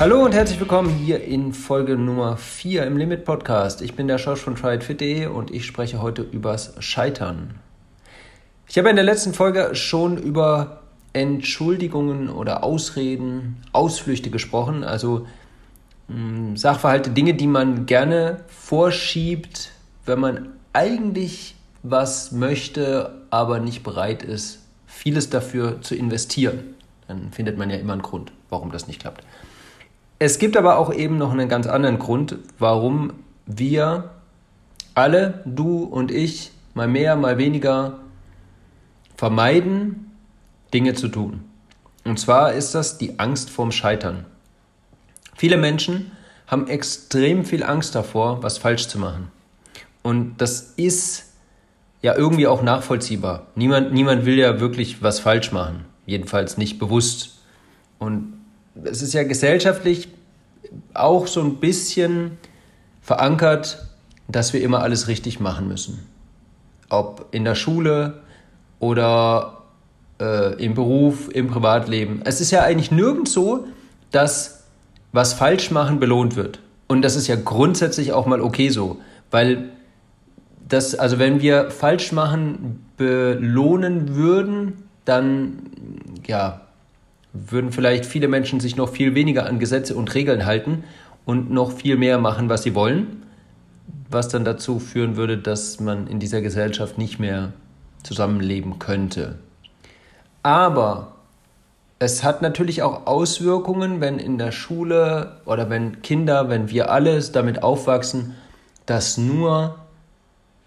Hallo und herzlich willkommen hier in Folge Nummer 4 im Limit Podcast. Ich bin der Schorsch von TryItFit.de und ich spreche heute übers Scheitern. Ich habe in der letzten Folge schon über Entschuldigungen oder Ausreden, Ausflüchte gesprochen, also mh, hm, Sachverhalte, Dinge, die man gerne vorschiebt, wenn man eigentlich was möchte, aber nicht bereit ist, vieles dafür zu investieren. Dann findet man ja immer einen Grund, warum das nicht klappt. Es gibt aber auch eben noch einen ganz anderen Grund, warum wir alle, du und ich, mal mehr, mal weniger vermeiden, Dinge zu tun. Und zwar ist das die Angst vorm Scheitern. Viele Menschen haben extrem viel Angst davor, was falsch zu machen. Und das ist ja irgendwie auch nachvollziehbar. Niemand, niemand will ja wirklich was falsch machen. Jedenfalls nicht bewusst. Und es ist ja gesellschaftlich auch so ein bisschen verankert, dass wir immer alles richtig machen müssen. Ob in der Schule oder äh, im Beruf, im Privatleben. Es ist ja eigentlich nirgends so, dass was falsch machen belohnt wird. Und das ist ja grundsätzlich auch mal okay so, weil das, also wenn wir falsch machen belohnen würden, dann ja, würden vielleicht viele Menschen sich noch viel weniger an Gesetze und Regeln halten und noch viel mehr machen, was sie wollen, was dann dazu führen würde, dass man in dieser Gesellschaft nicht mehr zusammenleben könnte. Aber es hat natürlich auch Auswirkungen, wenn in der Schule oder wenn Kinder, wenn wir alles damit aufwachsen, dass nur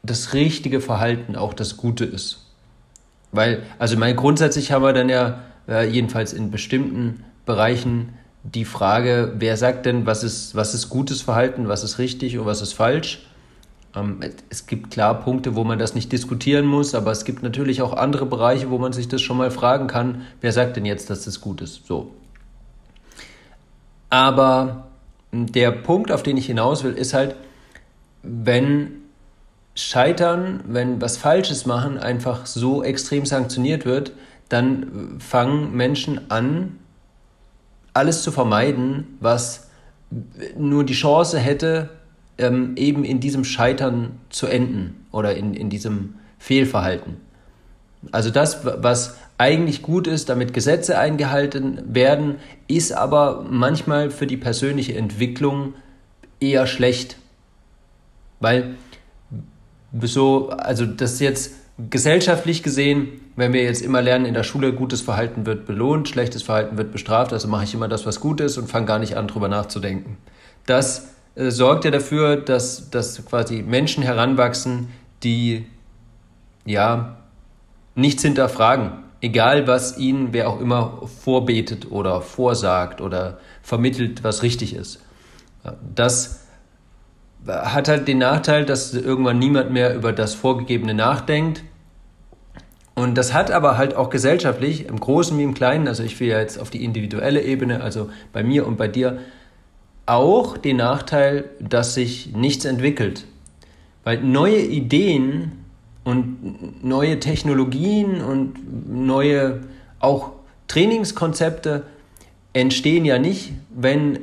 das richtige Verhalten auch das Gute ist. Weil, also mein grundsätzlich haben wir dann ja äh, jedenfalls in bestimmten Bereichen die Frage, wer sagt denn, was ist, was ist gutes Verhalten, was ist richtig und was ist falsch. Ähm, es gibt klar Punkte, wo man das nicht diskutieren muss, aber es gibt natürlich auch andere Bereiche, wo man sich das schon mal fragen kann, wer sagt denn jetzt, dass das gut ist. So. Aber der Punkt, auf den ich hinaus will, ist halt, wenn Scheitern, wenn was Falsches machen einfach so extrem sanktioniert wird, dann fangen Menschen an, alles zu vermeiden, was nur die Chance hätte, ähm, eben in diesem Scheitern zu enden oder in, in diesem Fehlverhalten. Also das, was eigentlich gut ist, damit Gesetze eingehalten werden, ist aber manchmal für die persönliche Entwicklung eher schlecht. Weil so, also das jetzt gesellschaftlich gesehen, wenn wir jetzt immer lernen, in der Schule gutes Verhalten wird belohnt, schlechtes Verhalten wird bestraft, also mache ich immer das, was gut ist und fange gar nicht an, drüber nachzudenken. Das äh, sorgt ja dafür, dass, dass quasi Menschen heranwachsen, die ja nichts hinterfragen, egal was ihnen wer auch immer vorbetet oder vorsagt oder vermittelt, was richtig ist. Das hat halt den Nachteil, dass irgendwann niemand mehr über das Vorgegebene nachdenkt. Und das hat aber halt auch gesellschaftlich, im Großen wie im Kleinen, also ich will ja jetzt auf die individuelle Ebene, also bei mir und bei dir, auch den Nachteil, dass sich nichts entwickelt. Weil neue Ideen und neue Technologien und neue auch Trainingskonzepte entstehen ja nicht, wenn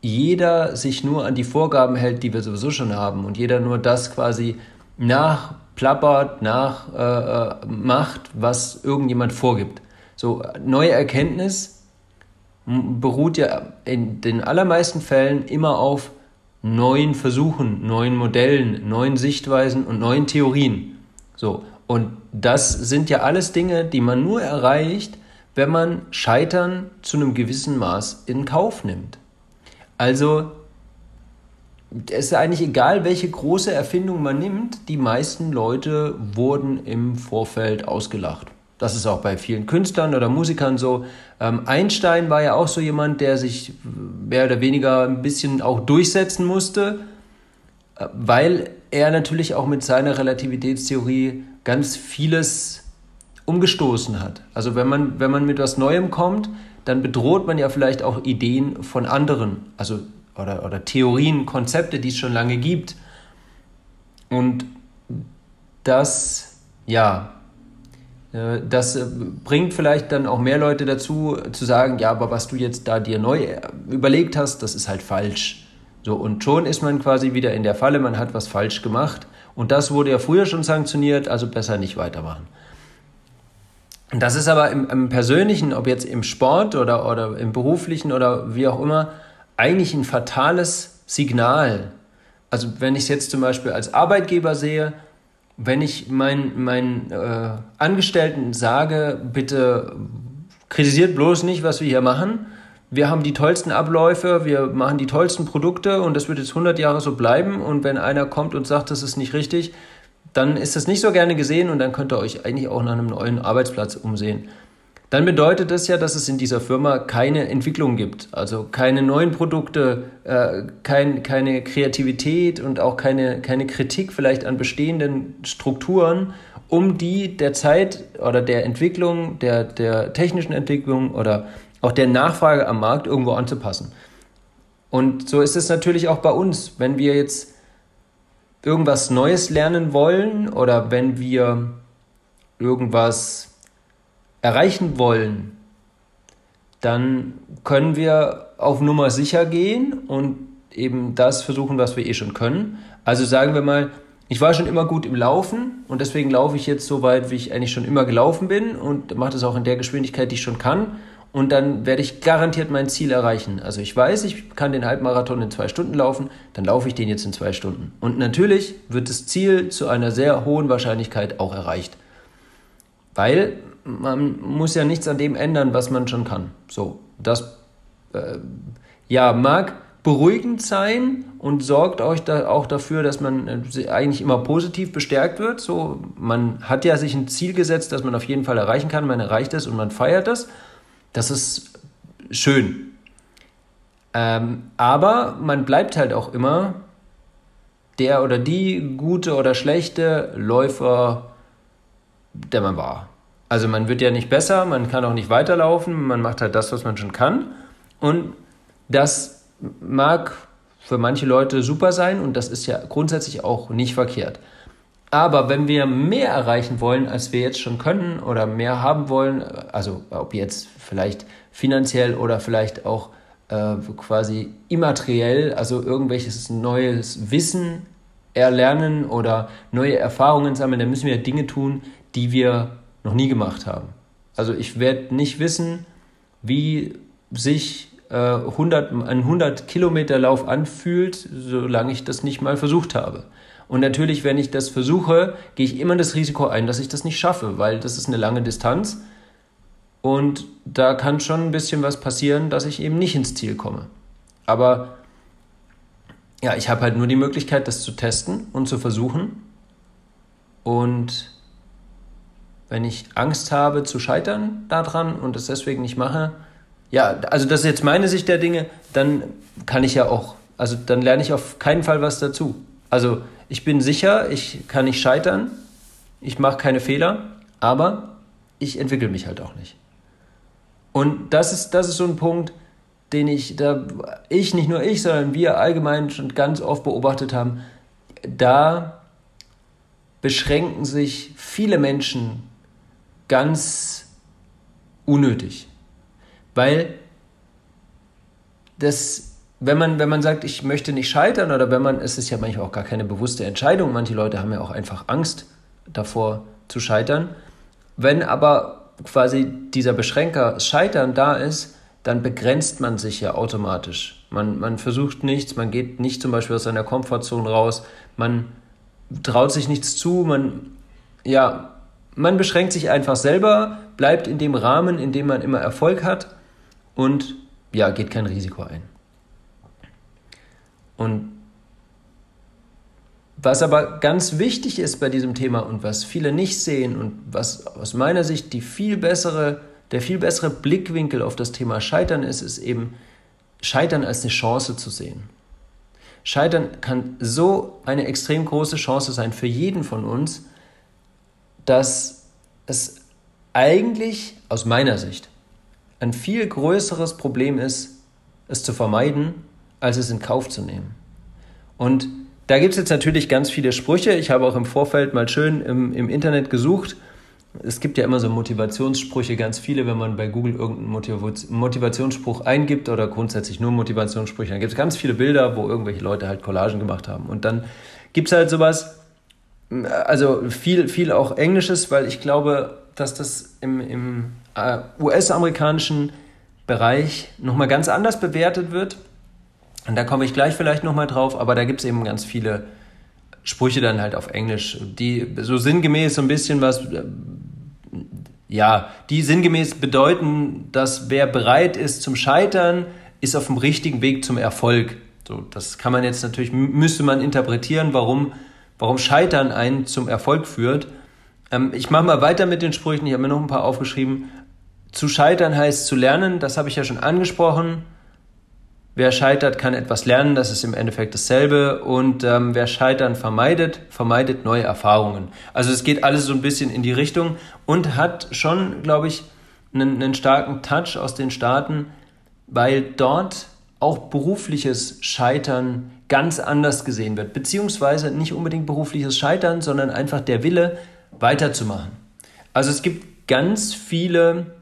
jeder sich nur an die Vorgaben hält, die wir sowieso schon haben und jeder nur das quasi nachplappert, nachmacht, äh, was irgendjemand vorgibt. So, neue Erkenntnis beruht ja in den allermeisten Fällen immer auf neuen Versuchen, neuen Modellen, neuen Sichtweisen und neuen Theorien. So, und das sind ja alles Dinge, die man nur erreicht, wenn man Scheitern zu einem gewissen Maß in Kauf nimmt. Also es ist eigentlich egal, welche große Erfindung man nimmt, die meisten Leute wurden im Vorfeld ausgelacht. Das ist auch bei vielen Künstlern oder Musikern so. Ähm, Einstein war ja auch so jemand, der sich mehr oder weniger ein bisschen auch durchsetzen musste, äh, weil er natürlich auch mit seiner Relativitätstheorie ganz vieles umgestoßen hat. Also wenn man, wenn man mit was Neuem kommt, dann bedroht man ja vielleicht auch Ideen von anderen, also oder, oder Theorien, Konzepte, die es schon lange gibt. Und das, ja, Äh, das äh, bringt vielleicht dann auch mehr Leute dazu, zu sagen, ja, aber was du jetzt da dir neu überlegt hast, das ist halt falsch. So, und schon ist man quasi wieder in der Falle, man hat was falsch gemacht. Und das wurde ja früher schon sanktioniert, also besser nicht weitermachen. Das ist aber im, im Persönlichen, ob jetzt im Sport oder, oder im Beruflichen oder wie auch immer, eigentlich ein fatales Signal. Also wenn ich es jetzt zum Beispiel als Arbeitgeber sehe, wenn ich meinen mein, äh, Angestellten sage, bitte kritisiert bloß nicht, was wir hier machen. Wir haben die tollsten Abläufe, wir machen die tollsten Produkte und das wird jetzt 100 Jahre so bleiben. Und wenn einer kommt und sagt, das ist nicht richtig, dann ist das nicht so gerne gesehen und dann könnt ihr euch eigentlich auch nach einem neuen Arbeitsplatz umsehen dann bedeutet das ja, dass es in dieser Firma keine Entwicklung gibt. Also keine neuen Produkte, äh, kein, keine Kreativität und auch keine, keine Kritik vielleicht an bestehenden Strukturen, um die der Zeit oder der Entwicklung, der, der technischen Entwicklung oder auch der Nachfrage am Markt irgendwo anzupassen. Und so ist es natürlich auch bei uns. Wenn wir jetzt irgendwas Neues lernen wollen oder wenn wir irgendwas erreichen wollen, dann können wir auf Nummer sicher gehen und eben das versuchen, was wir eh schon können. Also sagen wir mal, ich war schon immer gut im Laufen und deswegen laufe ich jetzt so weit, wie ich eigentlich schon immer gelaufen bin und mache das auch in der Geschwindigkeit, die ich schon kann. Und dann werde ich garantiert mein Ziel erreichen. Also ich weiß, ich kann den Halbmarathon in zwei Stunden laufen, dann laufe ich den jetzt in zwei Stunden. Und natürlich wird das Ziel zu einer sehr hohen Wahrscheinlichkeit auch erreicht. Weil man muss ja nichts an dem ändern, was man schon kann. So, das äh, ja mag beruhigend sein und sorgt euch da auch dafür, dass man äh, eigentlich immer positiv bestärkt wird. So, man hat ja sich ein Ziel gesetzt, das man auf jeden Fall erreichen kann. Man erreicht es und man feiert es. Das ist schön. Ähm, aber man bleibt halt auch immer der oder die gute oder schlechte Läufer, der man war. Also man wird ja nicht besser, man kann auch nicht weiterlaufen, man macht halt das, was man schon kann. Und das mag für manche Leute super sein und das ist ja grundsätzlich auch nicht verkehrt. Aber wenn wir mehr erreichen wollen, als wir jetzt schon können oder mehr haben wollen, also ob jetzt vielleicht finanziell oder vielleicht auch äh, quasi immateriell, also irgendwelches neues Wissen erlernen oder neue Erfahrungen sammeln, dann müssen wir Dinge tun, die wir noch nie gemacht haben. Also ich werde nicht wissen, wie sich äh, 100, ein 100 Kilometer Lauf anfühlt, solange ich das nicht mal versucht habe. Und natürlich, wenn ich das versuche, gehe ich immer das Risiko ein, dass ich das nicht schaffe, weil das ist eine lange Distanz und da kann schon ein bisschen was passieren, dass ich eben nicht ins Ziel komme. Aber ja, ich habe halt nur die Möglichkeit, das zu testen und zu versuchen. Und wenn ich Angst habe zu scheitern daran und es deswegen nicht mache, ja, also das ist jetzt meine Sicht der Dinge, dann kann ich ja auch, also dann lerne ich auf keinen Fall was dazu. Also ich bin sicher, ich kann nicht scheitern, ich mache keine Fehler, aber ich entwickle mich halt auch nicht. Und das ist, das ist so ein Punkt, den ich, da ich, nicht nur ich, sondern wir allgemein schon ganz oft beobachtet haben, da beschränken sich viele Menschen ganz unnötig. Weil das, wenn man, wenn man sagt, ich möchte nicht scheitern, oder wenn man, es ist ja manchmal auch gar keine bewusste Entscheidung, manche Leute haben ja auch einfach Angst davor zu scheitern. Wenn aber quasi dieser Beschränker Scheitern da ist, dann begrenzt man sich ja automatisch. Man, man versucht nichts, man geht nicht zum Beispiel aus seiner Komfortzone raus, man traut sich nichts zu, man, ja, man beschränkt sich einfach selber, bleibt in dem Rahmen, in dem man immer Erfolg hat und ja, geht kein Risiko ein. Und was aber ganz wichtig ist bei diesem Thema und was viele nicht sehen und was aus meiner Sicht die viel bessere, der viel bessere Blickwinkel auf das Thema Scheitern ist, ist eben Scheitern als eine Chance zu sehen. Scheitern kann so eine extrem große Chance sein für jeden von uns, dass es eigentlich aus meiner Sicht ein viel größeres Problem ist, es zu vermeiden, als es in Kauf zu nehmen. Und da gibt es jetzt natürlich ganz viele Sprüche. Ich habe auch im Vorfeld mal schön im, im Internet gesucht es gibt ja immer so Motivationssprüche, ganz viele, wenn man bei Google irgendeinen Motivationsspruch eingibt oder grundsätzlich nur Motivationssprüche, dann gibt es ganz viele Bilder, wo irgendwelche Leute halt Collagen gemacht haben. Und dann gibt es halt sowas, also viel, viel auch Englisches, weil ich glaube, dass das im, im äh, US-amerikanischen Bereich nochmal ganz anders bewertet wird. Und da komme ich gleich vielleicht nochmal drauf, aber da gibt es eben ganz viele Sprüche dann halt auf Englisch, die so sinngemäß so ein bisschen was, äh, ja, die sinngemäß bedeuten, dass wer bereit ist zum Scheitern, ist auf dem richtigen Weg zum Erfolg. So, das kann man jetzt natürlich, müsste man interpretieren, warum, warum Scheitern einen zum Erfolg führt. Ähm, ich mache mal weiter mit den Sprüchen, ich habe mir noch ein paar aufgeschrieben. Zu scheitern heißt zu lernen, das habe ich ja schon angesprochen. Wer scheitert, kann etwas lernen, das ist im Endeffekt dasselbe. Und ähm, wer Scheitern vermeidet, vermeidet neue Erfahrungen. Also es geht alles so ein bisschen in die Richtung und hat schon, glaube ich, einen, einen starken Touch aus den Staaten, weil dort auch berufliches Scheitern ganz anders gesehen wird. Beziehungsweise nicht unbedingt berufliches Scheitern, sondern einfach der Wille, weiterzumachen. Also es gibt ganz viele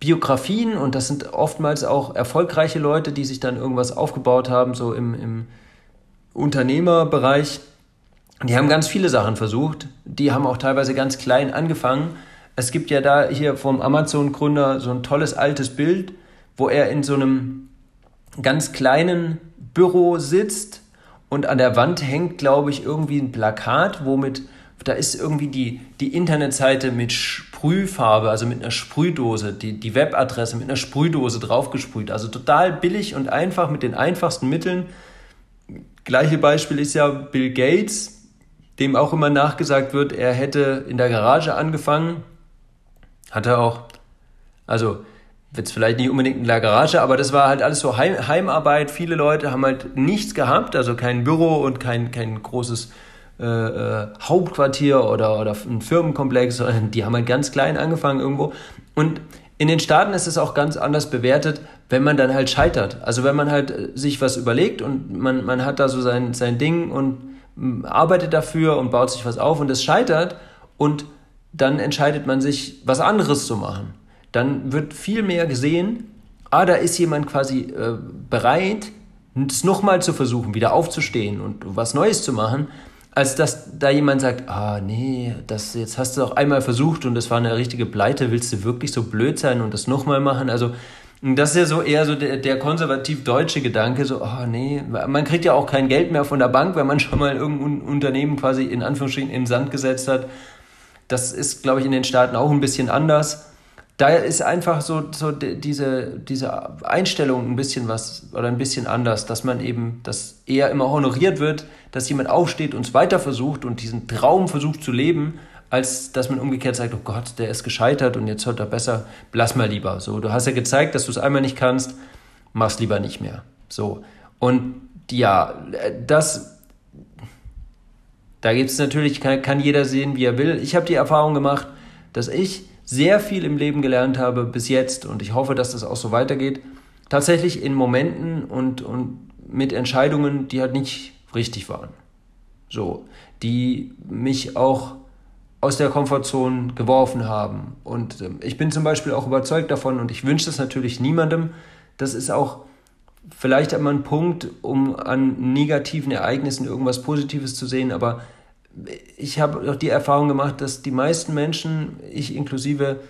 Biografien und das sind oftmals auch erfolgreiche Leute, die sich dann irgendwas aufgebaut haben, so im, im Unternehmerbereich. Die haben ganz viele Sachen versucht. Die haben auch teilweise ganz klein angefangen. Es gibt ja da hier vom Amazon-Gründer so ein tolles altes Bild, wo er in so einem ganz kleinen Büro sitzt und an der Wand hängt, glaube ich, irgendwie ein Plakat, womit da ist irgendwie die, die Internetseite mit Sprühfarbe, also mit einer Sprühdose, die, die Webadresse mit einer Sprühdose draufgesprüht. Also total billig und einfach mit den einfachsten Mitteln. Gleiche Beispiel ist ja Bill Gates, dem auch immer nachgesagt wird, er hätte in der Garage angefangen. Hat er auch. Also jetzt vielleicht nicht unbedingt in der Garage, aber das war halt alles so Heim, Heimarbeit. Viele Leute haben halt nichts gehabt, also kein Büro und kein, kein großes äh, äh, Hauptquartier oder, oder ein Firmenkomplex, die haben halt ganz klein angefangen irgendwo. Und in den Staaten ist es auch ganz anders bewertet, wenn man dann halt scheitert. Also wenn man halt äh, sich was überlegt und man, man hat da so sein, sein Ding und arbeitet dafür und baut sich was auf und es scheitert und dann entscheidet man sich, was anderes zu machen. Dann wird viel mehr gesehen, ah, da ist jemand quasi äh, bereit, es nochmal zu versuchen, wieder aufzustehen und was Neues zu machen, als dass da jemand sagt, ah nee, das jetzt hast du auch einmal versucht und das war eine richtige Pleite, willst du wirklich so blöd sein und das nochmal machen? Also das ist ja so eher so der, der konservativ-deutsche Gedanke, so, ah nee, man kriegt ja auch kein Geld mehr von der Bank, wenn man schon mal irgendein Unternehmen quasi in Anführungsstrichen in den Sand gesetzt hat. Das ist, glaube ich, in den Staaten auch ein bisschen anders da ist einfach so, so diese, diese Einstellung ein bisschen was oder ein bisschen anders, dass man eben, dass eher immer honoriert wird, dass jemand aufsteht und es weiter versucht und diesen Traum versucht zu leben, als dass man umgekehrt sagt, oh Gott, der ist gescheitert und jetzt hört er besser, lass mal lieber. So, du hast ja gezeigt, dass du es einmal nicht kannst, mach's lieber nicht mehr. So. Und ja, das, da gibt es natürlich, kann, kann jeder sehen, wie er will. Ich habe die Erfahrung gemacht, dass ich sehr viel im Leben gelernt habe bis jetzt und ich hoffe, dass das auch so weitergeht, tatsächlich in Momenten und, und mit Entscheidungen, die halt nicht richtig waren. So, die mich auch aus der Komfortzone geworfen haben. Und äh, ich bin zum Beispiel auch überzeugt davon und ich wünsche das natürlich niemandem. Das ist auch vielleicht einmal ein Punkt, um an negativen Ereignissen irgendwas Positives zu sehen, aber ich habe auch die Erfahrung gemacht, dass die meisten Menschen, ich inklusive,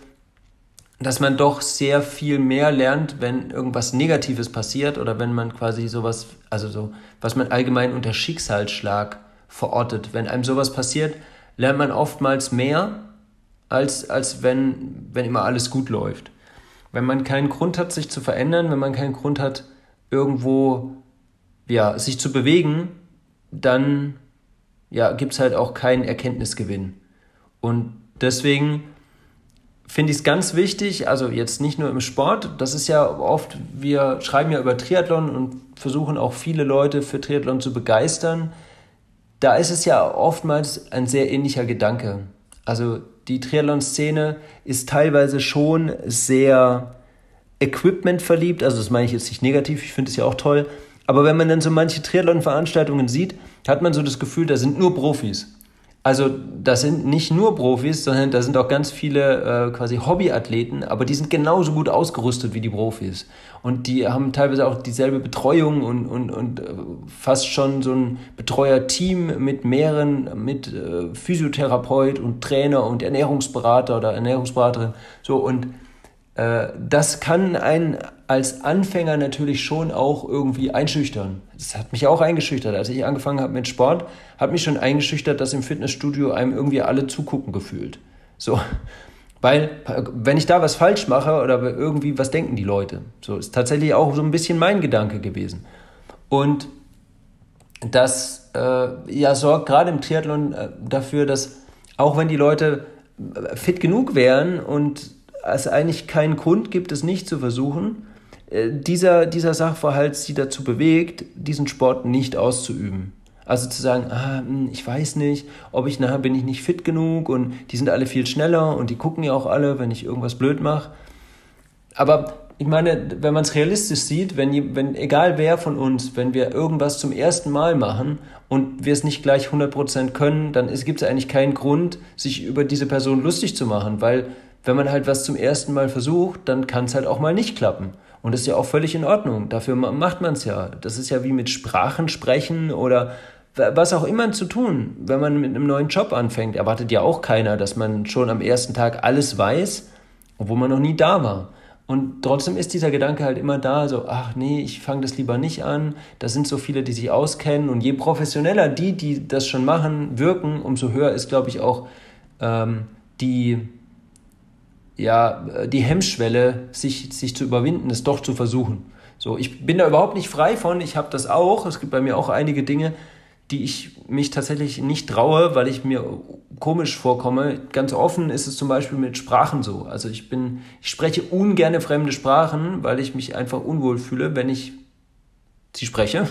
dass man doch sehr viel mehr lernt, wenn irgendwas Negatives passiert oder wenn man quasi sowas, also so, was man allgemein unter Schicksalsschlag verortet. Wenn einem sowas passiert, lernt man oftmals mehr, als, als wenn, wenn immer alles gut läuft. Wenn man keinen Grund hat, sich zu verändern, wenn man keinen Grund hat, irgendwo ja, sich zu bewegen, dann ja, gibt es halt auch keinen Erkenntnisgewinn. Und deswegen finde ich es ganz wichtig, also jetzt nicht nur im Sport, das ist ja oft, wir schreiben ja über Triathlon und versuchen auch viele Leute für Triathlon zu begeistern. Da ist es ja oftmals ein sehr ähnlicher Gedanke. Also die Triathlon-Szene ist teilweise schon sehr Equipment verliebt, also das meine ich jetzt nicht negativ, ich finde es ja auch toll, aber wenn man dann so manche Triathlon-Veranstaltungen sieht, hat man so das Gefühl, da sind nur Profis. also das sind nicht nur Profis, sondern da sind auch ganz viele äh, quasi Hobbyathleten, aber die sind genauso gut ausgerüstet wie die Profis. Und die haben teilweise auch dieselbe Betreuung und, und, und äh, fast schon so ein Betreuerteam mit mehreren, mit äh, Physiotherapeut und Trainer und Ernährungsberater oder Ernährungsberaterin. So und äh, das kann einen als Anfänger natürlich schon auch irgendwie einschüchtern. Das hat mich auch eingeschüchtert. Als ich angefangen habe mit Sport, hat mich schon eingeschüchtert, dass im Fitnessstudio einem irgendwie alle zugucken gefühlt. So. Weil, wenn ich da was falsch mache oder irgendwie, was denken die Leute? So ist tatsächlich auch so ein bisschen mein Gedanke gewesen. Und das äh, ja, sorgt gerade im Triathlon äh, dafür, dass auch wenn die Leute äh, fit genug wären und es eigentlich keinen Grund gibt, es nicht zu versuchen, dieser, dieser Sachverhalt sie dazu bewegt, diesen Sport nicht auszuüben. Also zu sagen, ah, hm, ich weiß nicht, ob ich nachher bin ich nicht fit genug und die sind alle viel schneller und die gucken ja auch alle, wenn ich irgendwas blöd mache. Aber ich meine, wenn man es realistisch sieht, wenn, wenn egal wer von uns, wenn wir irgendwas zum ersten Mal machen und wir es nicht gleich 100% können, dann gibt es eigentlich keinen Grund, sich über diese Person lustig zu machen, weil wenn man halt was zum ersten Mal versucht, dann kann es halt auch mal nicht klappen. Und das ist ja auch völlig in Ordnung. Dafür macht man es ja. Das ist ja wie mit Sprachen sprechen oder was auch immer zu tun. Wenn man mit einem neuen Job anfängt, erwartet ja auch keiner, dass man schon am ersten Tag alles weiß, obwohl man noch nie da war. Und trotzdem ist dieser Gedanke halt immer da, so, ach nee, ich fange das lieber nicht an. Da sind so viele, die sich auskennen. Und je professioneller die, die das schon machen, wirken, umso höher ist, glaube ich, auch ähm, die, ja, die Hemmschwelle, sich, sich zu überwinden, es doch zu versuchen. So, ich bin da überhaupt nicht frei von, ich habe das auch. Es gibt bei mir auch einige Dinge, die ich mich tatsächlich nicht traue, weil ich mir komisch vorkomme. Ganz offen ist es zum Beispiel mit Sprachen so. Also ich bin, ich spreche ungerne fremde Sprachen, weil ich mich einfach unwohl fühle, wenn ich sie spreche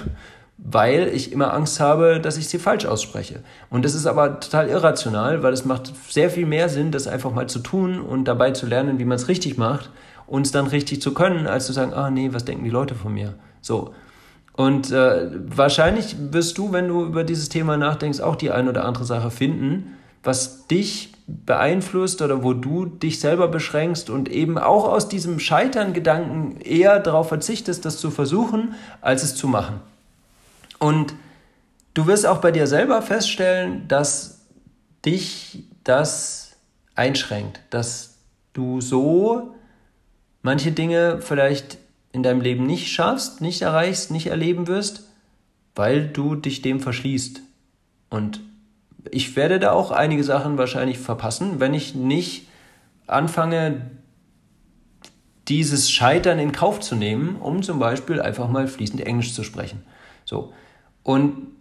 weil ich immer Angst habe, dass ich sie falsch ausspreche. Und das ist aber total irrational, weil es macht sehr viel mehr Sinn, das einfach mal zu tun und dabei zu lernen, wie man es richtig macht und es dann richtig zu können, als zu sagen, ah nee, was denken die Leute von mir? So. Und äh, wahrscheinlich wirst du, wenn du über dieses Thema nachdenkst, auch die ein oder andere Sache finden, was dich beeinflusst oder wo du dich selber beschränkst und eben auch aus diesem Scheitern-Gedanken eher darauf verzichtest, das zu versuchen, als es zu machen. Und du wirst auch bei dir selber feststellen, dass dich das einschränkt, dass du so manche Dinge vielleicht in deinem Leben nicht schaffst, nicht erreichst, nicht erleben wirst, weil du dich dem verschließt. Und ich werde da auch einige Sachen wahrscheinlich verpassen, wenn ich nicht anfange, dieses Scheitern in Kauf zu nehmen, um zum Beispiel einfach mal fließend Englisch zu sprechen. So. Und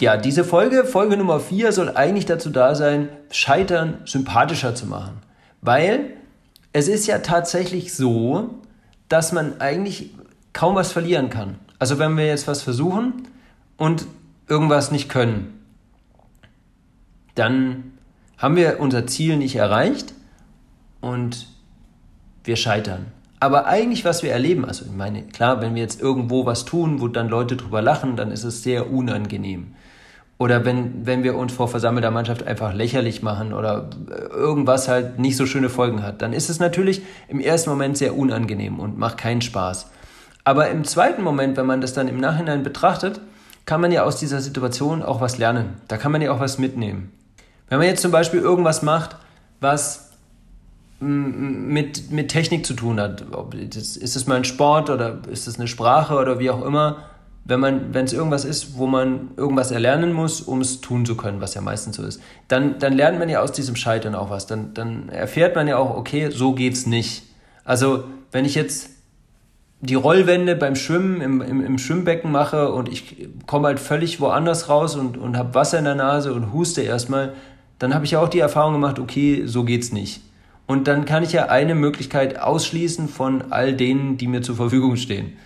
ja, diese Folge, Folge Nummer 4, soll eigentlich dazu da sein, Scheitern sympathischer zu machen. Weil es ist ja tatsächlich so, dass man eigentlich kaum was verlieren kann. Also wenn wir jetzt was versuchen und irgendwas nicht können, dann haben wir unser Ziel nicht erreicht und wir scheitern. Aber eigentlich, was wir erleben, also ich meine, klar, wenn wir jetzt irgendwo was tun, wo dann Leute drüber lachen, dann ist es sehr unangenehm. Oder wenn, wenn wir uns vor versammelter Mannschaft einfach lächerlich machen oder irgendwas halt nicht so schöne Folgen hat, dann ist es natürlich im ersten Moment sehr unangenehm und macht keinen Spaß. Aber im zweiten Moment, wenn man das dann im Nachhinein betrachtet, kann man ja aus dieser Situation auch was lernen. Da kann man ja auch was mitnehmen. Wenn man jetzt zum Beispiel irgendwas macht, was mit, mit Technik zu tun hat. ist es mal ein Sport oder ist es eine Sprache oder wie auch immer. Wenn es irgendwas ist, wo man irgendwas erlernen muss, um es tun zu können, was ja meistens so ist, dann, dann lernt man ja aus diesem Scheitern auch was. Dann, dann erfährt man ja auch, okay, so geht's nicht. Also, wenn ich jetzt die Rollwände beim Schwimmen im, im, im Schwimmbecken mache und ich komme halt völlig woanders raus und, und habe Wasser in der Nase und huste erstmal, dann habe ich ja auch die Erfahrung gemacht, okay, so geht's nicht. Und dann kann ich ja eine Möglichkeit ausschließen von all denen, die mir zur Verfügung stehen.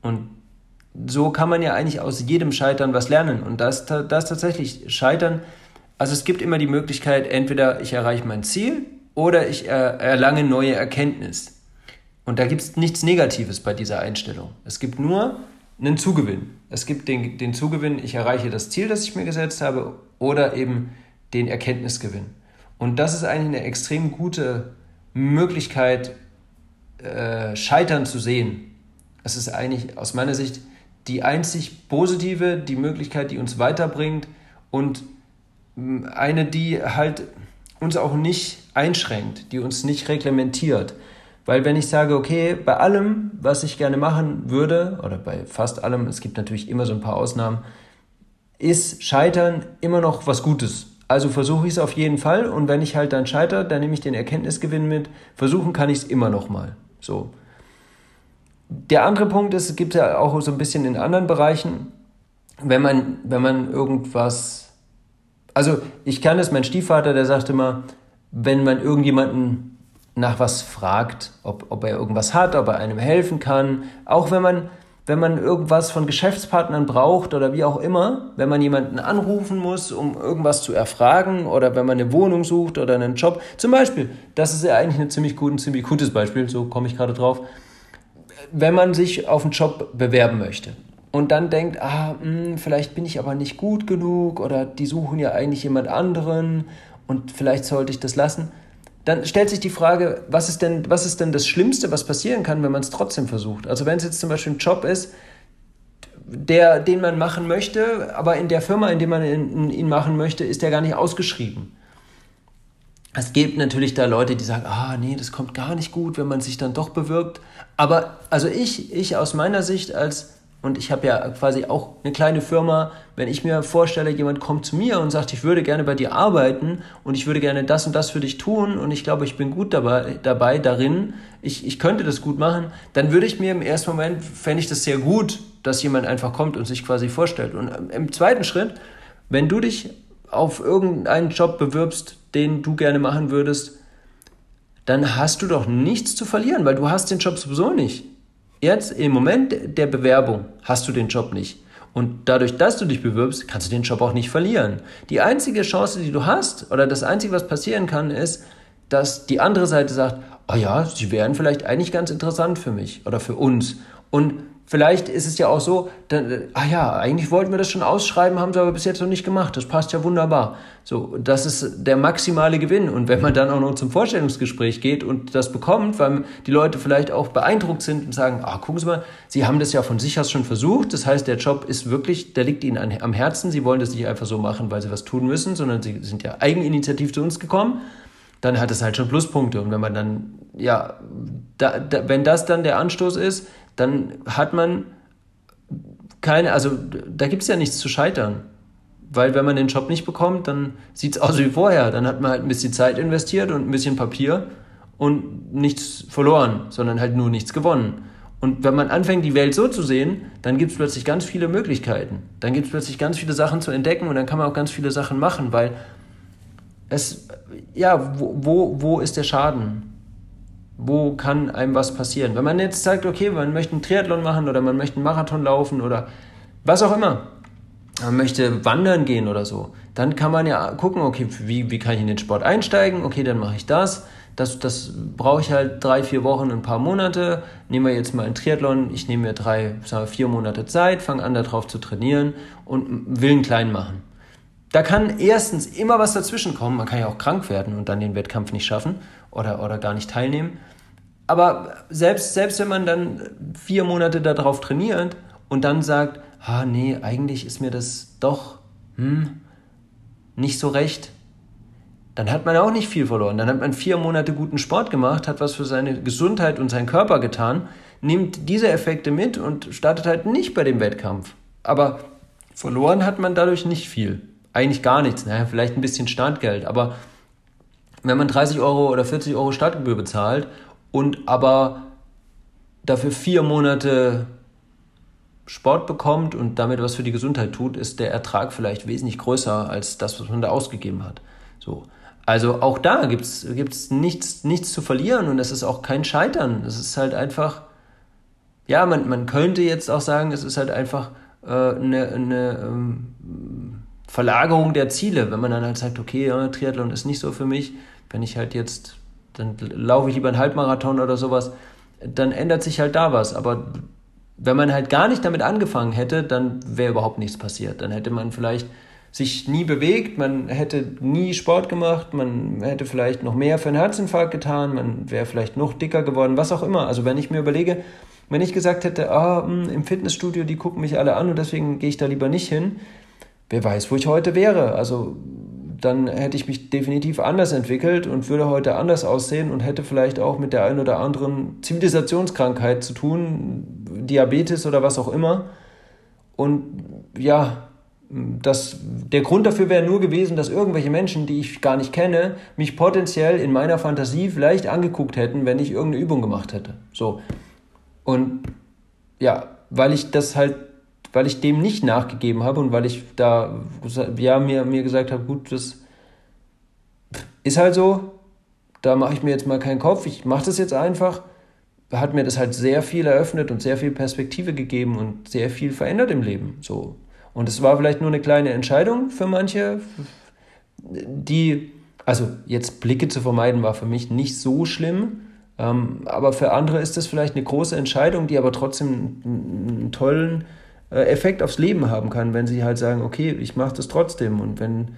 Und so kann man ja eigentlich aus jedem Scheitern was lernen. Und das, das tatsächlich Scheitern, also es gibt immer die Möglichkeit, entweder ich erreiche mein Ziel oder ich erlange neue Erkenntnis. Und da gibt es nichts Negatives bei dieser Einstellung. Es gibt nur einen Zugewinn. Es gibt den, den Zugewinn, ich erreiche das Ziel, das ich mir gesetzt habe oder eben den Erkenntnisgewinn. Und das ist eigentlich eine extrem gute Möglichkeit, äh, Scheitern zu sehen. Es ist eigentlich aus meiner Sicht die einzig positive, die Möglichkeit, die uns weiterbringt und mm, eine, die halt uns auch nicht einschränkt, die uns nicht reglementiert. Weil wenn ich sage, okay, bei allem, was ich gerne machen würde, oder bei fast allem, es gibt natürlich immer so ein paar Ausnahmen, ist Scheitern immer noch was Gutes. Also versuche ich es auf jeden Fall und wenn ich halt dann scheitere, dann nehme ich den Erkenntnisgewinn mit. Versuchen kann ich es immer noch mal. So. Der andere Punkt ist, es gibt ja auch so ein bisschen in anderen Bereichen, wenn man, wenn man irgendwas, also ich kann es, mein Stiefvater, der sagt immer, wenn man irgendjemanden nach was fragt, ob, ob er irgendwas hat, ob er einem helfen kann, auch wenn man, wenn man irgendwas von Geschäftspartnern braucht oder wie auch immer, wenn man jemanden anrufen muss, um irgendwas zu erfragen oder wenn man eine Wohnung sucht oder einen Job. Zum Beispiel, das ist ja eigentlich ein ziemlich, gut, ein ziemlich gutes Beispiel, so komme ich gerade drauf wenn man sich auf einen Job bewerben möchte und dann denkt, ah, mh, hm, vielleicht bin ich aber nicht gut genug oder die suchen ja eigentlich jemand anderen und vielleicht sollte ich das lassen, dann stellt sich die Frage, was ist denn, was ist denn das Schlimmste, was passieren kann, wenn man es trotzdem versucht? Also wenn es jetzt zum Beispiel ein Job ist, der, den man machen möchte, aber in der Firma, in der man ihn machen möchte, ist der gar nicht ausgeschrieben. Es gibt natürlich da Leute, die sagen, ah nee, das kommt gar nicht gut, wenn man sich dann doch bewirbt. Aber also ich, ich aus meiner Sicht als, und ich habe ja quasi auch eine kleine Firma, wenn ich mir vorstelle, jemand kommt zu mir und sagt, ich würde gerne bei dir arbeiten und ich würde gerne das und das für dich tun und ich glaube, ich bin gut dabei, dabei darin, ich, ich könnte das gut machen, dann würde ich mir im ersten Moment, fände ich das sehr gut, dass jemand einfach kommt und sich quasi vorstellt. Und im zweiten Schritt, wenn du dich auf irgendeinen Job bewirbst, den du gerne machen würdest, dann hast du doch nichts zu verlieren, weil du hast den Job sowieso nicht. Jetzt im Moment der Bewerbung hast du den Job nicht. Und dadurch, dass du dich bewirbst, kannst du den Job auch nicht verlieren. Die einzige Chance, die du hast, oder das Einzige, was passieren kann, ist, dass die andere Seite sagt, oh ja, sie wären vielleicht eigentlich ganz interessant für mich oder für uns. Und Vielleicht ist es ja auch so, dann, ah ja, eigentlich wollten wir das schon ausschreiben, haben sie aber bis jetzt noch nicht gemacht. Das passt ja wunderbar. So, das ist der maximale Gewinn. Und wenn man dann auch noch zum Vorstellungsgespräch geht und das bekommt, weil die Leute vielleicht auch beeindruckt sind und sagen, ah, gucken Sie mal, Sie haben das ja von sich aus schon versucht. Das heißt, der Job ist wirklich, der liegt Ihnen am Herzen. Sie wollen das nicht einfach so machen, weil Sie was tun müssen, sondern Sie sind ja eigeninitiativ zu uns gekommen. Dann hat es halt schon Pluspunkte. Und wenn man dann, ja, da, da, wenn das dann der Anstoß ist, dann hat man keine, also da gibt es ja nichts zu scheitern. Weil wenn man den Job nicht bekommt, dann sieht es aus wie vorher. Dann hat man halt ein bisschen Zeit investiert und ein bisschen Papier und nichts verloren, sondern halt nur nichts gewonnen. Und wenn man anfängt, die Welt so zu sehen, dann gibt es plötzlich ganz viele Möglichkeiten. Dann gibt es plötzlich ganz viele Sachen zu entdecken und dann kann man auch ganz viele Sachen machen, weil es, ja, wo, wo, wo ist der Schaden? wo kann einem was passieren. Wenn man jetzt sagt, okay, man möchte einen Triathlon machen oder man möchte einen Marathon laufen oder was auch immer, man möchte wandern gehen oder so, dann kann man ja gucken, okay, wie, wie kann ich in den Sport einsteigen? Okay, dann mache ich das. Das, das brauche ich halt drei, vier Wochen, ein paar Monate. Nehmen wir jetzt mal einen Triathlon. Ich nehme mir drei, sagen wir, vier Monate Zeit, fange an, darauf zu trainieren und will einen kleinen machen. Da kann erstens immer was dazwischen kommen. Man kann ja auch krank werden und dann den Wettkampf nicht schaffen oder, oder gar nicht teilnehmen aber selbst, selbst wenn man dann vier Monate darauf trainiert und dann sagt, ah nee, eigentlich ist mir das doch hm, nicht so recht, dann hat man auch nicht viel verloren. Dann hat man vier Monate guten Sport gemacht, hat was für seine Gesundheit und seinen Körper getan, nimmt diese Effekte mit und startet halt nicht bei dem Wettkampf. Aber verloren hat man dadurch nicht viel. Eigentlich gar nichts. Naja, vielleicht ein bisschen Startgeld. Aber wenn man 30 Euro oder 40 Euro Startgebühr bezahlt und aber dafür vier Monate Sport bekommt und damit was für die Gesundheit tut, ist der Ertrag vielleicht wesentlich größer als das, was man da ausgegeben hat. So. Also auch da gibt es nichts, nichts zu verlieren und es ist auch kein Scheitern. Es ist halt einfach, ja, man, man könnte jetzt auch sagen, es ist halt einfach äh, eine, eine ähm, Verlagerung der Ziele, wenn man dann halt sagt, okay, ja, Triathlon ist nicht so für mich, wenn ich halt jetzt dann laufe ich lieber einen Halbmarathon oder sowas, dann ändert sich halt da was. Aber wenn man halt gar nicht damit angefangen hätte, dann wäre überhaupt nichts passiert. Dann hätte man vielleicht sich nie bewegt, man hätte nie Sport gemacht, man hätte vielleicht noch mehr für einen Herzinfarkt getan, man wäre vielleicht noch dicker geworden, was auch immer. Also wenn ich mir überlege, wenn ich gesagt hätte, ah, hm, im Fitnessstudio, die gucken mich alle an und deswegen gehe ich da lieber nicht hin, wer weiß, wo ich heute wäre. Also dann hätte ich mich definitiv anders entwickelt und würde heute anders aussehen und hätte vielleicht auch mit der einen oder anderen Zivilisationskrankheit zu tun, Diabetes oder was auch immer. Und ja, das, der Grund dafür wäre nur gewesen, dass irgendwelche Menschen, die ich gar nicht kenne, mich potenziell in meiner Fantasie vielleicht angeguckt hätten, wenn ich irgendeine Übung gemacht hätte. So. Und ja, weil ich das halt, weil ich dem nicht nachgegeben habe und weil ich da ja, mir, mir gesagt habe, gut, das ist halt so, da mache ich mir jetzt mal keinen Kopf, ich mache das jetzt einfach, hat mir das halt sehr viel eröffnet und sehr viel Perspektive gegeben und sehr viel verändert im Leben. So. Und es war vielleicht nur eine kleine Entscheidung für manche, die, also jetzt Blicke zu vermeiden, war für mich nicht so schlimm. Ähm, aber für andere ist das vielleicht eine große Entscheidung, die aber trotzdem einen tollen Effekt aufs Leben haben kann, wenn sie halt sagen, okay, ich mache das trotzdem. Und wenn,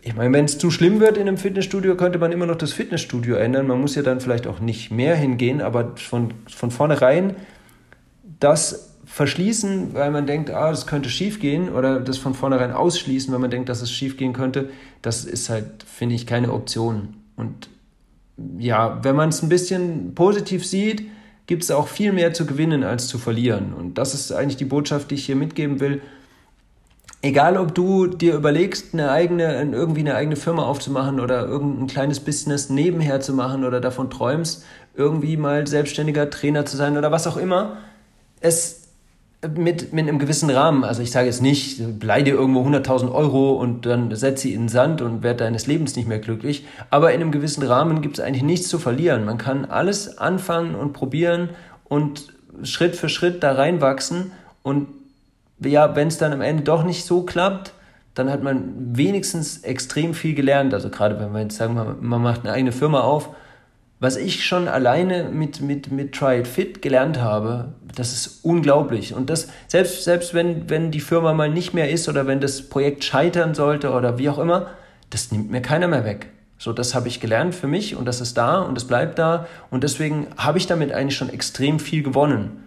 ich meine, wenn es zu schlimm wird in einem Fitnessstudio, könnte man immer noch das Fitnessstudio ändern. Man muss ja dann vielleicht auch nicht mehr hingehen, aber von, von vornherein das verschließen, weil man denkt, ah, das könnte schief gehen oder das von vornherein ausschließen, weil man denkt, dass es schief gehen könnte, das ist halt, finde ich, keine Option. Und ja, wenn man es ein bisschen positiv sieht, gibt es auch viel mehr zu gewinnen als zu verlieren. Und das ist eigentlich die Botschaft, die ich hier mitgeben will. Egal, ob du dir überlegst, eine eigene, irgendwie eine eigene Firma aufzumachen oder irgendein kleines Business nebenher zu machen oder davon träumst, irgendwie mal selbstständiger Trainer zu sein oder was auch immer, es mit, mit einem gewissen Rahmen. Also ich sage jetzt nicht, leih dir irgendwo 100.000 Euro und dann setz sie in den Sand und werd deines Lebens nicht mehr glücklich. Aber in einem gewissen Rahmen gibt es eigentlich nichts zu verlieren. Man kann alles anfangen und probieren und Schritt für Schritt da reinwachsen. Und ja, wenn es dann am Ende doch nicht so klappt, dann hat man wenigstens extrem viel gelernt. Also gerade wenn wir jetzt sagen, man macht eine eigene Firma auf, was ich schon alleine mit, mit, mit Try It Fit gelernt habe, das ist unglaublich. Und das, selbst, selbst wenn, wenn die Firma mal nicht mehr ist oder wenn das Projekt scheitern sollte oder wie auch immer, das nimmt mir keiner mehr weg. So, das habe ich gelernt für mich und das ist da und das bleibt da. Und deswegen habe ich damit eigentlich schon extrem viel gewonnen.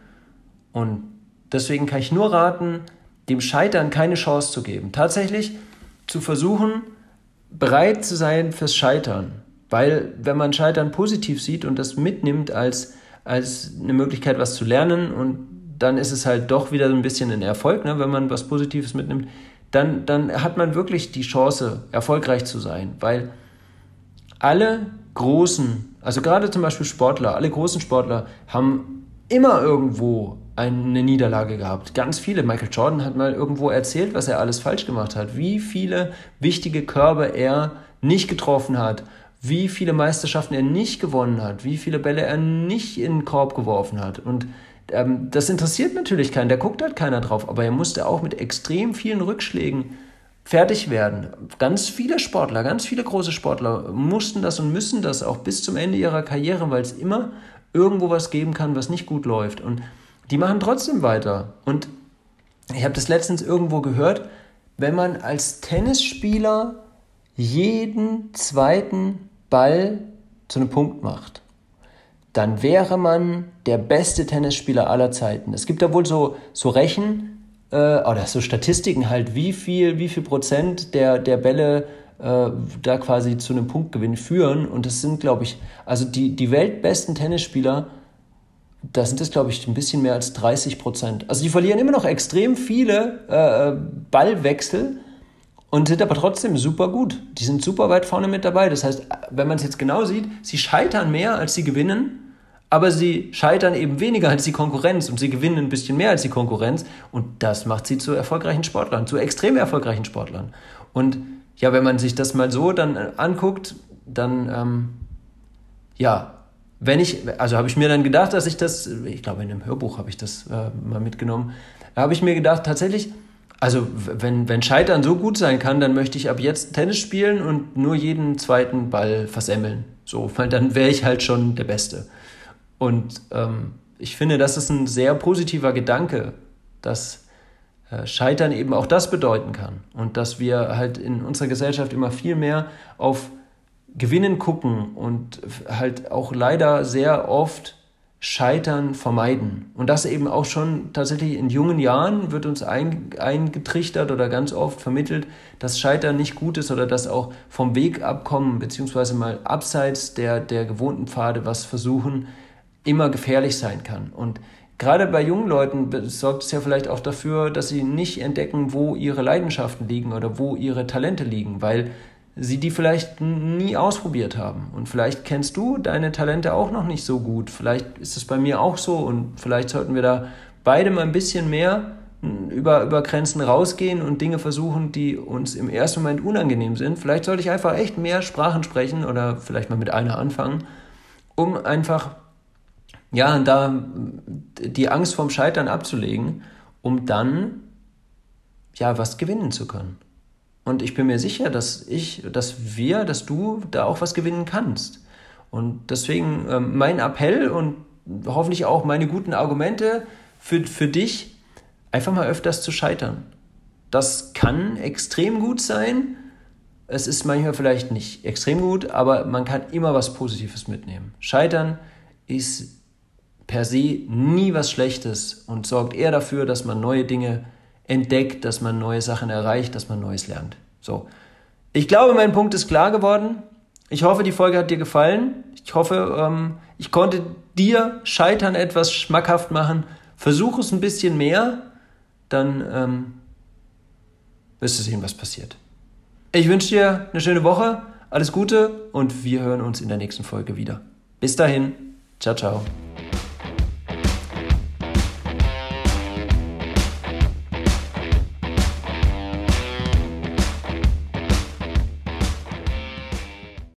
Und deswegen kann ich nur raten, dem Scheitern keine Chance zu geben. Tatsächlich zu versuchen, bereit zu sein fürs Scheitern. Weil wenn man Scheitern positiv sieht und das mitnimmt als, als eine Möglichkeit, was zu lernen und dann ist es halt doch wieder ein bisschen ein Erfolg, ne, wenn man was Positives mitnimmt, dann, dann hat man wirklich die Chance, erfolgreich zu sein. Weil alle großen, also gerade zum Beispiel Sportler, alle großen Sportler haben immer irgendwo eine Niederlage gehabt. Ganz viele. Michael Jordan hat mal irgendwo erzählt, was er alles falsch gemacht hat, wie viele wichtige Körbe er nicht getroffen hat wie viele Meisterschaften er nicht gewonnen hat, wie viele Bälle er nicht in den Korb geworfen hat. Und ähm, das interessiert natürlich keinen, da guckt halt keiner drauf, aber er musste auch mit extrem vielen Rückschlägen fertig werden. Ganz viele Sportler, ganz viele große Sportler mussten das und müssen das auch bis zum Ende ihrer Karriere, weil es immer irgendwo was geben kann, was nicht gut läuft. Und die machen trotzdem weiter. Und ich habe das letztens irgendwo gehört, wenn man als Tennisspieler jeden zweiten Ball zu einem Punkt macht, dann wäre man der beste Tennisspieler aller Zeiten. Es gibt da wohl so, so Rechen äh, oder so Statistiken halt, wie viel, wie viel Prozent der, der Bälle äh, da quasi zu einem Punktgewinn führen. Und das sind, glaube ich, also die, die weltbesten Tennisspieler, da sind es, glaube ich, ein bisschen mehr als 30 Prozent. Also die verlieren immer noch extrem viele äh, äh Ballwechsel und sind aber trotzdem super gut. Die sind super weit vorne mit dabei. Das heißt, wenn man es jetzt genau sieht, sie scheitern mehr, als sie gewinnen, aber sie scheitern eben weniger als die Konkurrenz und sie gewinnen ein bisschen mehr als die Konkurrenz und das macht sie zu erfolgreichen Sportlern, zu extrem erfolgreichen Sportlern. Und ja, wenn man sich das mal so dann anguckt, dann ähm, ja, wenn ich, also habe ich mir dann gedacht, dass ich das, ich glaube in einem Hörbuch habe ich das äh, mal mitgenommen, da habe ich mir gedacht, tatsächlich, also wenn, wenn Scheitern so gut sein kann, dann möchte ich ab jetzt Tennis spielen und nur jeden zweiten Ball versemmeln. So, weil dann wäre ich halt schon der Beste. Und ähm, ich finde, das ist ein sehr positiver Gedanke, dass äh, Scheitern eben auch das bedeuten kann und dass wir halt in unserer Gesellschaft immer viel mehr auf Gewinnen gucken und halt auch leider sehr oft Scheitern vermeiden. Und das eben auch schon tatsächlich in jungen Jahren wird uns ein, eingetrichtert oder ganz oft vermittelt, dass Scheitern nicht gut ist oder dass auch vom Weg abkommen, beziehungsweise mal abseits der, der gewohnten Pfade was versuchen, immer gefährlich sein kann. Und gerade bei jungen Leuten sorgt es ja vielleicht auch dafür, dass sie nicht entdecken, wo ihre Leidenschaften liegen oder wo ihre Talente liegen, weil sie die vielleicht nie ausprobiert haben. Und vielleicht kennst du deine Talente auch noch nicht so gut. Vielleicht ist es bei mir auch so und vielleicht sollten wir da beide mal ein bisschen mehr über, über Grenzen rausgehen und Dinge versuchen, die uns im ersten Moment unangenehm sind. Vielleicht sollte ich einfach echt mehr Sprachen sprechen oder vielleicht mal mit einer anfangen, um einfach, ja, da die Angst vorm Scheitern abzulegen, um dann, ja, was gewinnen zu können. Und ich bin mir sicher, dass ich, dass wir, dass du da auch was gewinnen kannst. Und deswegen ähm, mein Appell und hoffentlich auch meine guten Argumente für, für dich, einfach mal öfters zu scheitern. Das kann extrem gut sein. Es ist manchmal vielleicht nicht extrem gut, aber man kann immer was Positives mitnehmen. Scheitern ist per se nie was Schlechtes und sorgt eher dafür, dass man neue Dinge entdeckt, dass man neue Sachen erreicht, dass man Neues lernt. So. Ich glaube, mein Punkt ist klar geworden. Ich hoffe, die Folge hat dir gefallen. Ich hoffe, ähm, ich konnte dir Scheitern etwas schmackhaft machen. Versuch es ein bisschen mehr, dann ähm, wirst du sehen, was passiert. Ich wünsche dir eine schöne Woche, alles Gute und wir hören uns in der nächsten Folge wieder. Bis dahin, ciao, ciao.